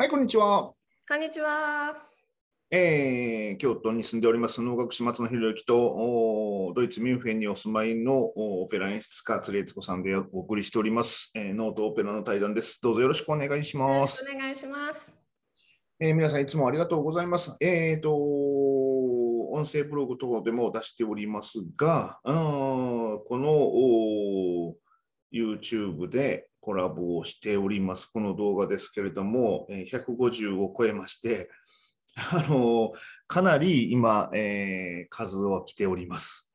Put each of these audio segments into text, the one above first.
はい、こんにちは。こんにちは。えー、京都に住んでおります能楽師松野博之とおドイツ・ミュンフェンにお住まいのオペラ演出家、鶴悦子さんでお送りしております、えー、ノートオペラの対談です。どうぞよろしくお願いします。お願いします。えー皆さんいつもありがとうございます。えーと、音声ブログ等でも出しておりますが、あーこのお YouTube でコラボをしております。この動画ですけれども、えー150を超えまして、あのかなり今、えー数は来ております。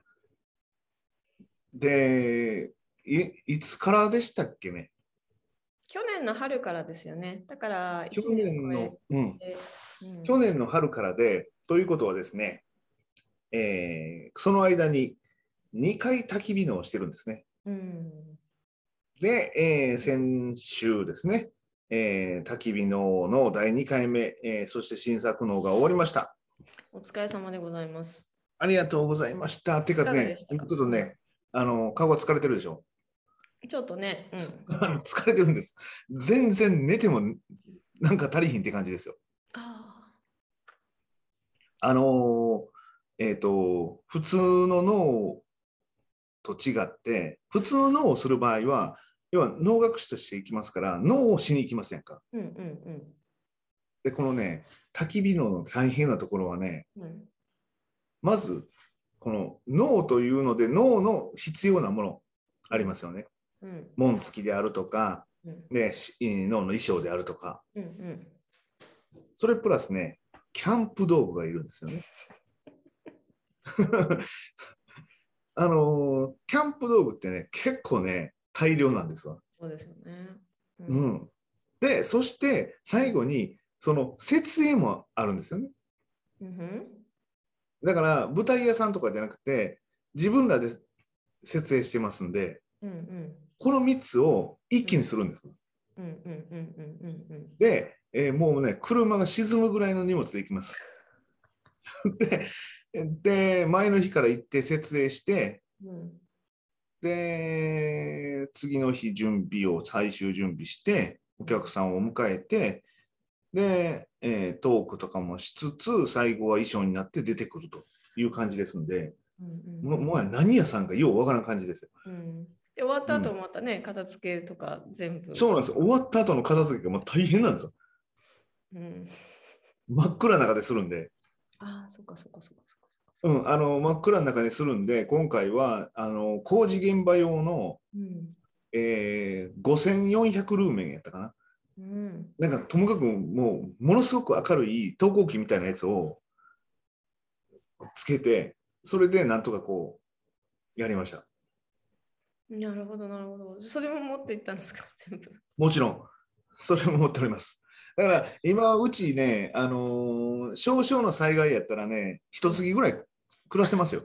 で、いいつからでしたっけね？去年の春からですよね。だから去1年のうん、うん去年の春からで、ということはですね、えーその間に2回焚き火のをしてるんですね。うん、で、えー先週ですね、えー焚き火のの第2回目、えーそして新作のが終わりました。お疲れ様でございます。ありがとうございました。てかねかちょっとね、あの顔が疲れてるでしょ？ちょっとね、うん。あの疲れてるんです。全然寝てもなんか足りひんって感じですよ。ああのーえっ、と、普通の脳と違って、普通の脳をする場合は、要は脳学士として行きますから、脳をしに行きませんか？ーうんうんで、このね、焚き火のの大変なところはね、うん。うんまず、この脳というので、脳の必要なものありますよね。うん紋付きであるとか、うんでし脳の衣装であるとか、うんうん。それプラスね、キャンプ道具がいるんですよね。あのーキャンプ道具ってね、結構ね、大量なんですわ。そうですよね。うう。ん、で、そして最後に、その設営もあるんですよね。うんうんだから、舞台屋さんとかじゃなくて、自分らで設営してますんで、うんうんこの3つを一気にするんです。うんうんうんうんうんで、えーもうね、車が沈むぐらいの荷物で行きます。で、で前の日から行って設営して、うんで、次の日準備を最終準備して、お客さんを迎えて、で、えートークとかもしつつ、最後は衣装になって出てくるという感じですんで、うんももはや何屋さんかようわからん感じですよ。うんで終わった後またね、片付けとか全部。そうなんですよ。終わった後の片付けがもう大変なんですよ。うん。真っ暗な中でするんで。ああ、そっかそっかそっか。うん、あの真っ暗な中でするんで、今回はあの工事現場用の、うん。えー5400ルーメンやったかな。うん。なんかともかくもうものすごく明るい投光器みたいなやつをつけて、それでなんとかこうやりました。なるほど、なるほど。それも持っていったんですか、全部。もちろん、それも持っております。だから今、うちね、あのー少々の災害やったらね、一月ぐらい暮らせますよ。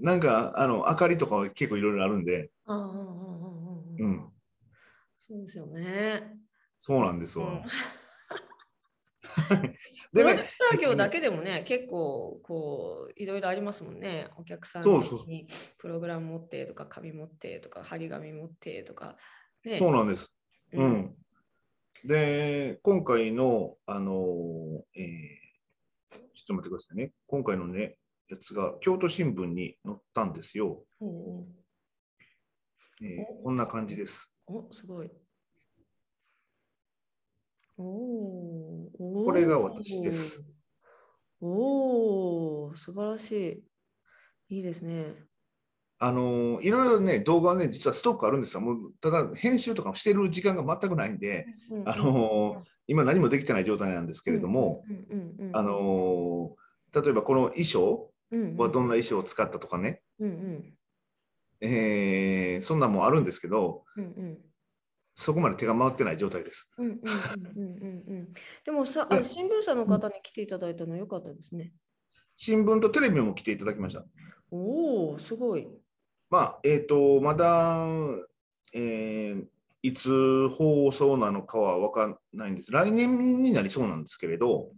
なんかあの明かりとかは結構いろいろあるんで。うん、そうですよね。そうなんですわ。うん。でプロデューね、サー業だけでもね、結構こういろいろありますもんね。お客さんにプログラム持ってとか、紙持ってとか、張り紙持ってとか。ね、そうなんです。ううんん。で、今回の、あのーえーちょっと待ってくださいね。今回のね、やつが京都新聞に載ったんですよ。うんうんえーこんな感じです。お、すごい。おーおー。これが私です。おお、素晴らしい。いいですね。あのーいろいろね、動画はね、実はストックあるんですよ。もうただ、編集とかもしてる時間が全くないんで、あのー今何もできてない状態なんですけれども、あのー例えばこの衣装ーはどんな衣装を使ったとかね、うんうんえーそんなんもあるんですけど、うんうんそこまで手が回ってない状態です。でもさ、新聞社の方に来ていただいたのは良かったですね。新聞とテレビも来ていただきました。おお、すごい。まあ、えっ、と、まだ、えーいつ放送なのかは分かんないんです。来年になりそうなんですけれど、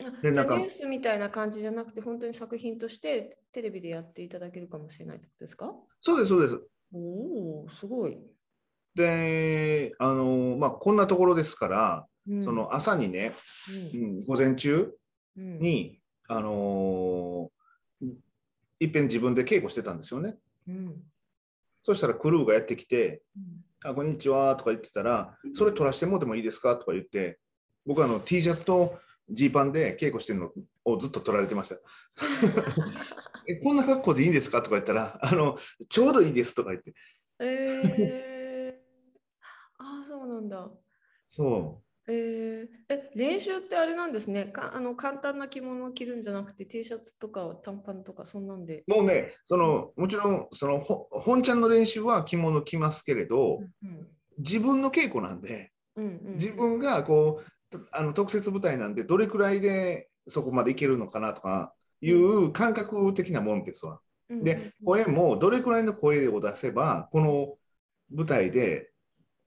あでなんかニュースみたいな感じじゃなくて、本当に作品としてテレビでやっていただけるかもしれないってことですか？そうです、そうです。おお、すごい。で、あのまあ、こんなところですから、うんその朝にね、ううんん、午前中うんに、あのーいっぺん自分で稽古してたんですよね。うんそしたらクルーがやってきて、うん。あ、こんにちはとか言ってたら、それ撮らせてもらってもいいですかとか言って、僕はあの T シャツとジーパンで稽古してるのをずっと撮られてました。えこんな格好でいいんですかとか言ったら、あのちょうどいいですとか言って、えー、ああそうなんだ。そえー、え練習ってあれなんですね。かあの簡単な着物を着るんじゃなくて T シャツとか短パンとかそんなんで。う、もうね、そのもちろんそのほ本ちゃんの練習は着物着ますけれど、うん自分の稽古なんで、うんうん、自分がこうとあの特設舞台なんで、どれくらいでそこまでいけるのかなとかいう感覚的なもんですわ。うんで、声もどれくらいの声を出せば、この舞台で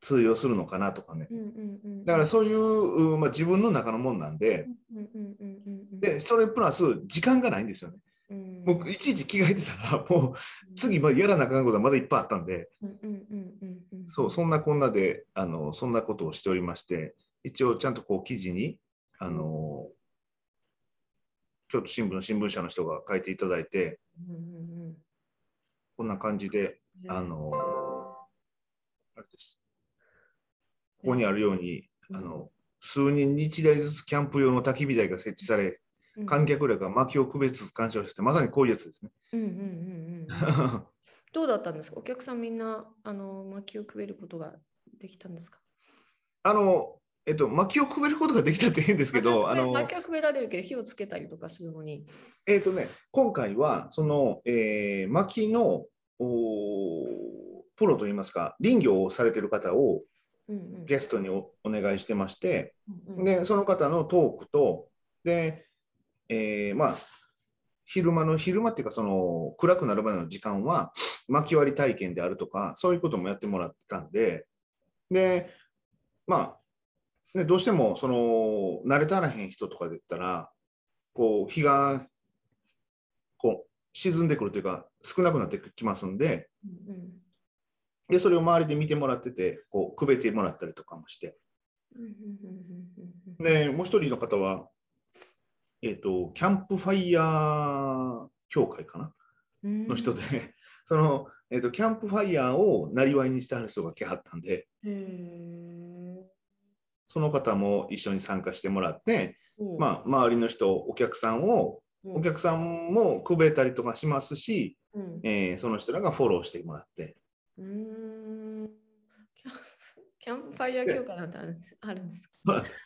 通用するのかなとかね。だからそういう、うまあ、自分の中のもんなんで、で、それプラス時間がないんですよね。うん、僕、いちいち着替えてたら、もう次までやらなあかんことがまだいっぱいあったんで、そう、そんなこんなで、あの、そんなことをしておりまして、一応ちゃんとこう記事に、あの、京都新聞の新聞社の人が書いていただいて、こんな感じで、うん、あの、あれです。ここにあるように、うん。あの、数人に1台ずつキャンプ用の焚き火台が設置され、うん、観客らが薪を区別干渉して、まさにこういうやつですね。うんうんうんうんうん、どうだったんですか？お客さんみんなあの薪をくべることができたんですか？あの、えっと、薪をくべることができたって変ですけど、あの、薪はくべられるけど火をつけたりとかするのに。えっとね、今回は、その、えー、薪の、おープロといいますか、林業をされてる方をうんうんゲストにおお願いしてまして、で、その方のトークと、で、えーまあ、昼間の、昼間っていうか、その、暗くなるまでの時間は、薪割り体験であるとか、そういうこともやってもらってたんで、で、まあ、ね、どうしても、その、慣れたらへん人とかで言ったら、こう、日が、こう、沈んでくるというか、少なくなってきますんで、うんうんで、それを周りで見てもらってて、こう、くべてもらったりとかもして、で、もう一人の方は、えっ、と、キャンプファイヤー協会かな？うんの人で、その、えっ、と、キャンプファイヤーをなりわいにしてはる人が来はったんで、その方も一緒に参加してもらって、まあ、周りの人、お客さんを、うん。お客さんもくべたりとかしますし、うん。えーその人らがフォローしてもらって、うーん。キャンファイヤー協会なんてあるんですあるんですか？です。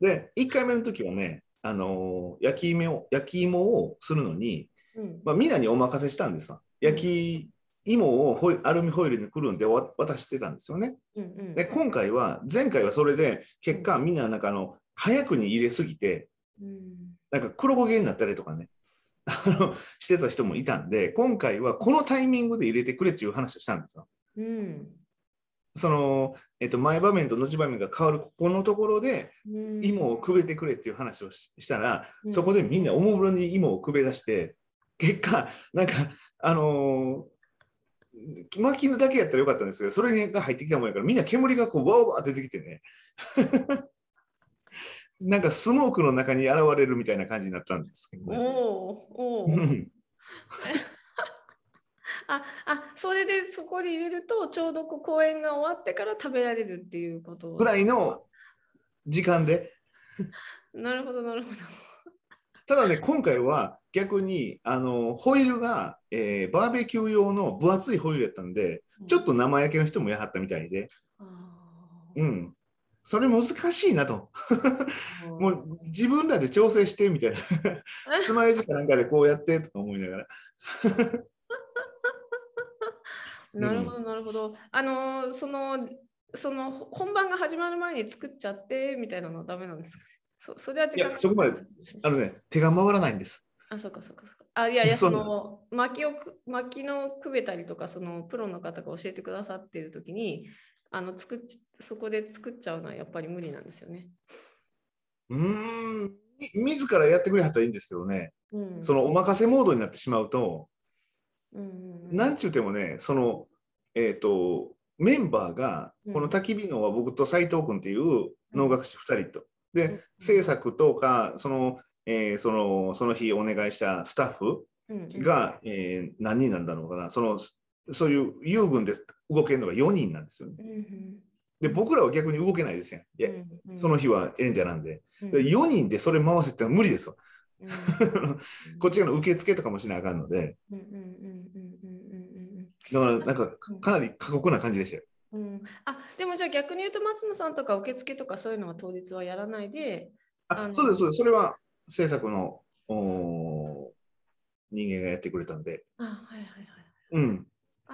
で、1回目の時はね、あのー焼き芋を焼き芋をするのに、うん。まあ、みんなにお任せしたんですわ。焼き芋をホイアルミホイルにくるんでわ渡してたんですよね。うんうん。で、今回は、前回はそれで、結果、みんななんかあの、早くに入れすぎて、うん。なんか黒焦げになったりとかね、してた人もいたんで、今回はこのタイミングで入れてくれっていう話をしたんですよ。うん。その、えっと、前場面と後場面が変わるここのところで、うん。芋をくべてくれっていう話をししたら、うん。そこでみんなおもむろに芋をくべ出して、結果、なんか、あのー、薪のだけやったらよかったんですけど、それが入ってきたもんやから、みんな煙がこう、わーわー出てきてね、なんかスモークの中に現れるみたいな感じになったんですけどね。おおああそれでそこに入れるとちょうどこう公演が終わってから食べられるっていうことぐらいの時間で、なるほどなるほど。ただね、今回は逆に、あの、ホイールが、えーバーベキュー用の分厚いホイールやったんで、ちょっと生焼けの人もやはったみたいで、うん。それ難しいなと。もう自分らで調整してみたいな。つまようじかなんかでこうやってとか思いながら。なるほどなるほど。あのーそのその本番が始まる前に作っちゃってみたいなのはダメなんですか？そそれは時間いやそこまであのね、手が回らないんです。あ、そうかそうかそうか。あ、いやいや、その薪をく薪のくべたりとか、そのプロの方が教えてくださっているときに、あの作っちそこで作っちゃうのはやっぱり無理なんですよね。うーん。み自らやってくれはったらいいんですけどね、うん、そのお任せモードになってしまうと、うんうんうん、なんちゅうてもね、その、えっ、と、メンバーが、うん。この焚き火のは僕と斉藤君っていう能楽師2人と。うん。で、制作とか、その、えーその、その日お願いしたスタッフうん。うん、が、えー何人なんだろうかな、その、そういう遊軍で動けるのが4人なんですよね。で、僕らは逆に動けないですやうんうんその日は演者なんで。うんで4人でそれ回せってのは無理ですわ。うん こっち側の受付とかもしなあかんので、だからなんかかなり過酷な感じでしたよ。うんうんあでもじゃあ逆に言うと松野さんとか受付とかそういうのは当日はやらないで、あそうです、そうです。それは制作のおー人間がやってくれたんで。あはいはいはい。うん。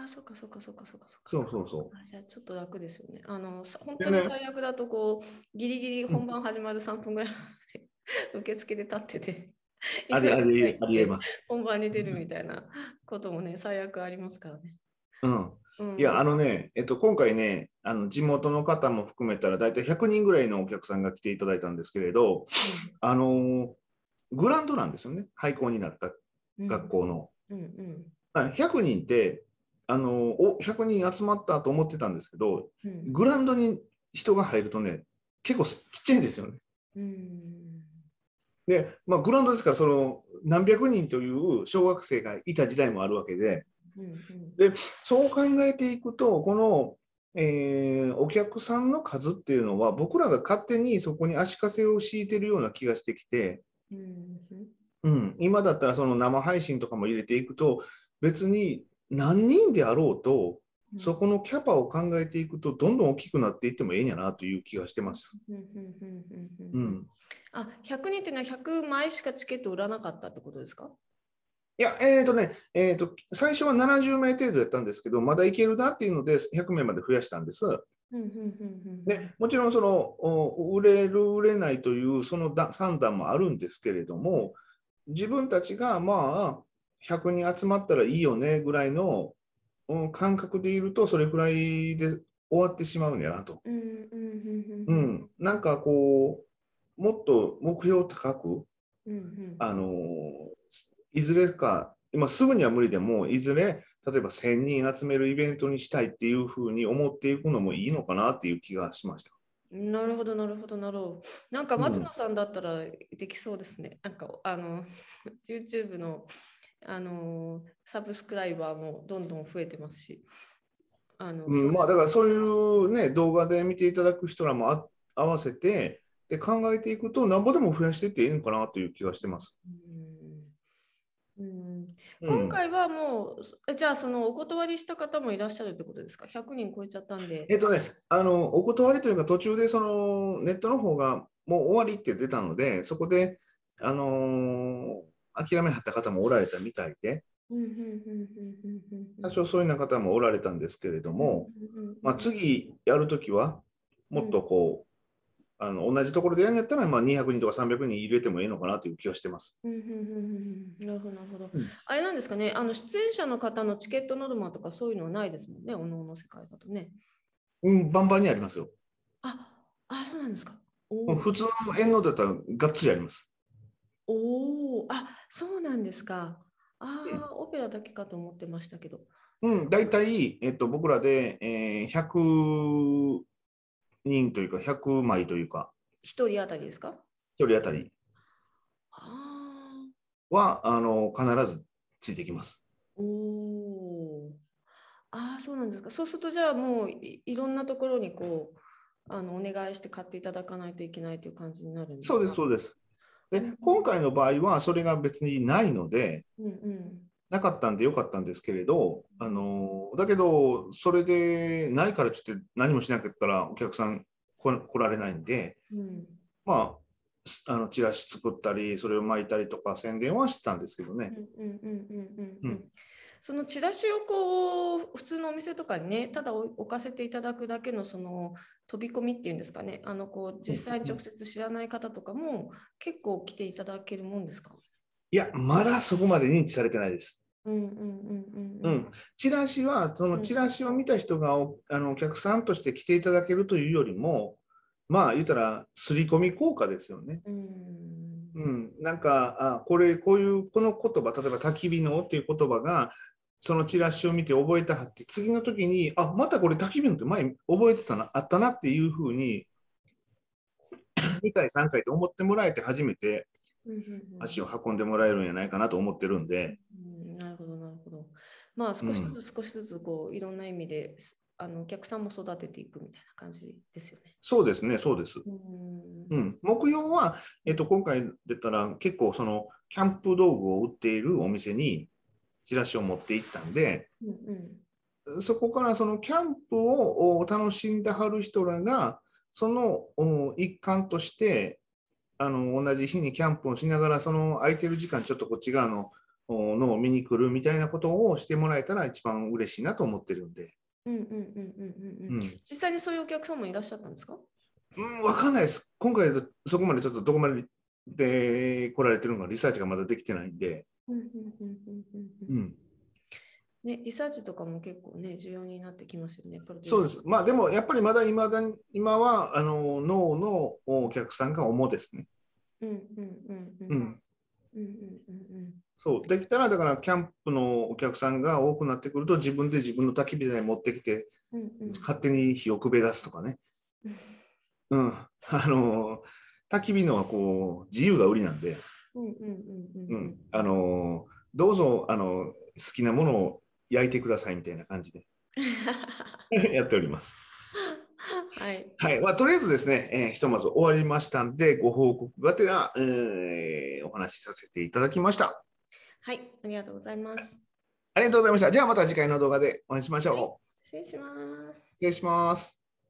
あそっかそっかそっかそっかそっか。そうそうそう。あじゃあちょっと楽ですよね。あのさ本当に最悪だとこうギリギリ本番始まる3分ぐらいまで 受付で立ってて。ありありありえす。ます。本番に出るみたいなこともね、最悪ありますからね。うん。うん、いや、あのね、えっと、今回ね、あの地元の方も含めたら、大体100人ぐらいのお客さんが来ていただいたんですけれど、あのーグランドなんですよね、廃校になったうん学。校の。うんうんあ100人って、あのーお100人集まったと思ってたんですけど、うん。グラウンドに人が入るとね、結構ちっちゃいんですよね。うん。で、まあ、グラウンドですから、その何百人という小学生がいた時代もあるわけで、うんうん。そう考えていくと、この、えーお客さんの数っていうのは、僕らが勝手にそこに足かせを敷いてるような気がしてきて、うん。うん、今だったらその生配信とかも入れていくと、別に何人であろうと、うん。そこのキャパを考えていくと、どんどん大きくなっていってもええんやなという気がしてます。うんあ100人っていうのは100枚しかチケット売らなかったってことですか？いや、えっ、とね、えーと、最初は70名程度やったんですけど、まだいけるなっていうので、100名まで増やしたんです。でもちろんそのお売れる、売れないというそのだ算段もあるんですけれども、自分たちがまあ100人集まったらいいよねぐらいのうん感覚でいると、それぐらいで終わってしまうんやなと。うんうんうんううんん、なんかこう、もっと目標高く、うんうんあのいずれか、今すぐには無理でも、いずれ、例えば1000人集めるイベントにしたいっていうふうに思っていくのもいいのかなっていう気がしました。なるほど、なるほど、なるほど。なんかうん松野さんだったらできそうですね。なんか、あの、YouTube の、あの、サブスクライバーもどんどん増えてますし。あの、うん、まあだからそういうね、動画で見ていただく人らもあ合わせて、で考えていくと、なんぼでも増やしていっていいのかなという気がしてます。うん今回はもう、えじゃあそのお断りした方もいらっしゃるってことですか ?100 人超えちゃったんで。えっとね、あの、お断りというか、途中でそのネットの方がもう終わりって出たので、そこで、あのー諦めはった方もおられたみたいで、多少そういうような方もおられたんですけれども、まあ、次やるときは、もっとこう、あの同じところでやるんやったら、まあ、200人とか300人入れてもいいのかなという気がしてます。うんうんうんうんうんなるほど、なるほど。うんあれなんですかね、あの出演者の方のチケットノルマとかそういうのはないですもんね、おのおの世界だとね。うん、バンバンにありますよ。あ、あ、そうなんですか。普通の遠納だったらがっつりあります。おー、あ、そうなんですか。ああ、オペラだけかと思ってましたけど。うん、大体、えっと、僕らで、えー100人というか、100枚というか、一人当たりですか？1人当たりあはあの必ずついてきます。あ、おー。ああ、そうなんですか。そうすると、じゃあもういいろんなところにこう、あのお願いして買っていただかないといけないという感じになるんですか？そうです、そうです。で、今回の場合はそれが別にないので、うんうん。なかったんでよかったんですけれど、あのだけど、それでないからちょっと何もしなかったらお客さん来来られないんで、うんまあ、あのチラシ作ったり、それを巻いたりとか宣伝はしてたんですけどね。うんうんうんうんうんううんん。そのチラシをこう普通のお店とかにねただ置置かせていただくだけのその飛び込みっていうんですかね。あのこう実際に直接知らない方とかも結構来ていただけるもんですか？いや、まだそこまで認知されてないです。うんうんうんうんうん、チラシは、そのチラシを見た人がおあのお客さんとして来ていただけるというよりも、まあ言ったら、刷り込み効果ですよね。うん。うん、なんか、あこれ、こういう、この言葉、例えば、焚き火のっていう言葉が、そのチラシを見て覚えたはって、次の時に、あまたこれ焚き火のって前覚えてたな、あったなっていうふうに、2回、3回と思ってもらえて初めてうんうんうん足を運んでもらえるんじゃないかなと思ってるんで、うんなるほど、なるほど。まあ、少しずつ少しずつ、こう、いろんな意味で、あのお客さんも育てていくみたいな感じですよね。そうですね、そうです。うんうん、目標は、えっと、今回出たら結構そのキャンプ道具を売っているお店にチラシを持って行ったんで、うんうん。そこからそのキャンプをお楽しんではる人らが、そのお一環として、あの同じ日にキャンプをしながら、その空いてる時間、ちょっとこっち側のおのを見に来るみたいなことをしてもらえたら一番嬉しいなと思ってるんで。うんうんうんうんうんうん。うん。実際にそういうお客さんもいらっしゃったんですか？うん、わかんないです。今回そこまでちょっとどこまでで来られてるのかリサーチがまだできてないんで、うんうんうんうんうんううんん、ね、リサーチとかも結構ね、重要になってきますよね。そうです。まあでもやっぱりまだ今だに今はあの脳のお客さんが主ですね。うんうんうんうんうん。うんうんうんそう。できたらだからキャンプのお客さんが多くなってくると自分で自分の焚き火台持ってきてうんうんうん勝手に火をくべ出すとかね。うんうん。あの焚き火のはこう自由が売りなんで、うんうんうんううんん。あのどうぞあの好きなものを焼いてくださいみたいな感じで やっております。はい。はい、まあ、とりあえずですね、えーひとまず終わりましたんで、ご報告がてら、えーお話しさせていただきました。はい、ありがとうございます。ありがとうございました。じゃあまた次回の動画でお会いしましょう。失礼します。失礼します。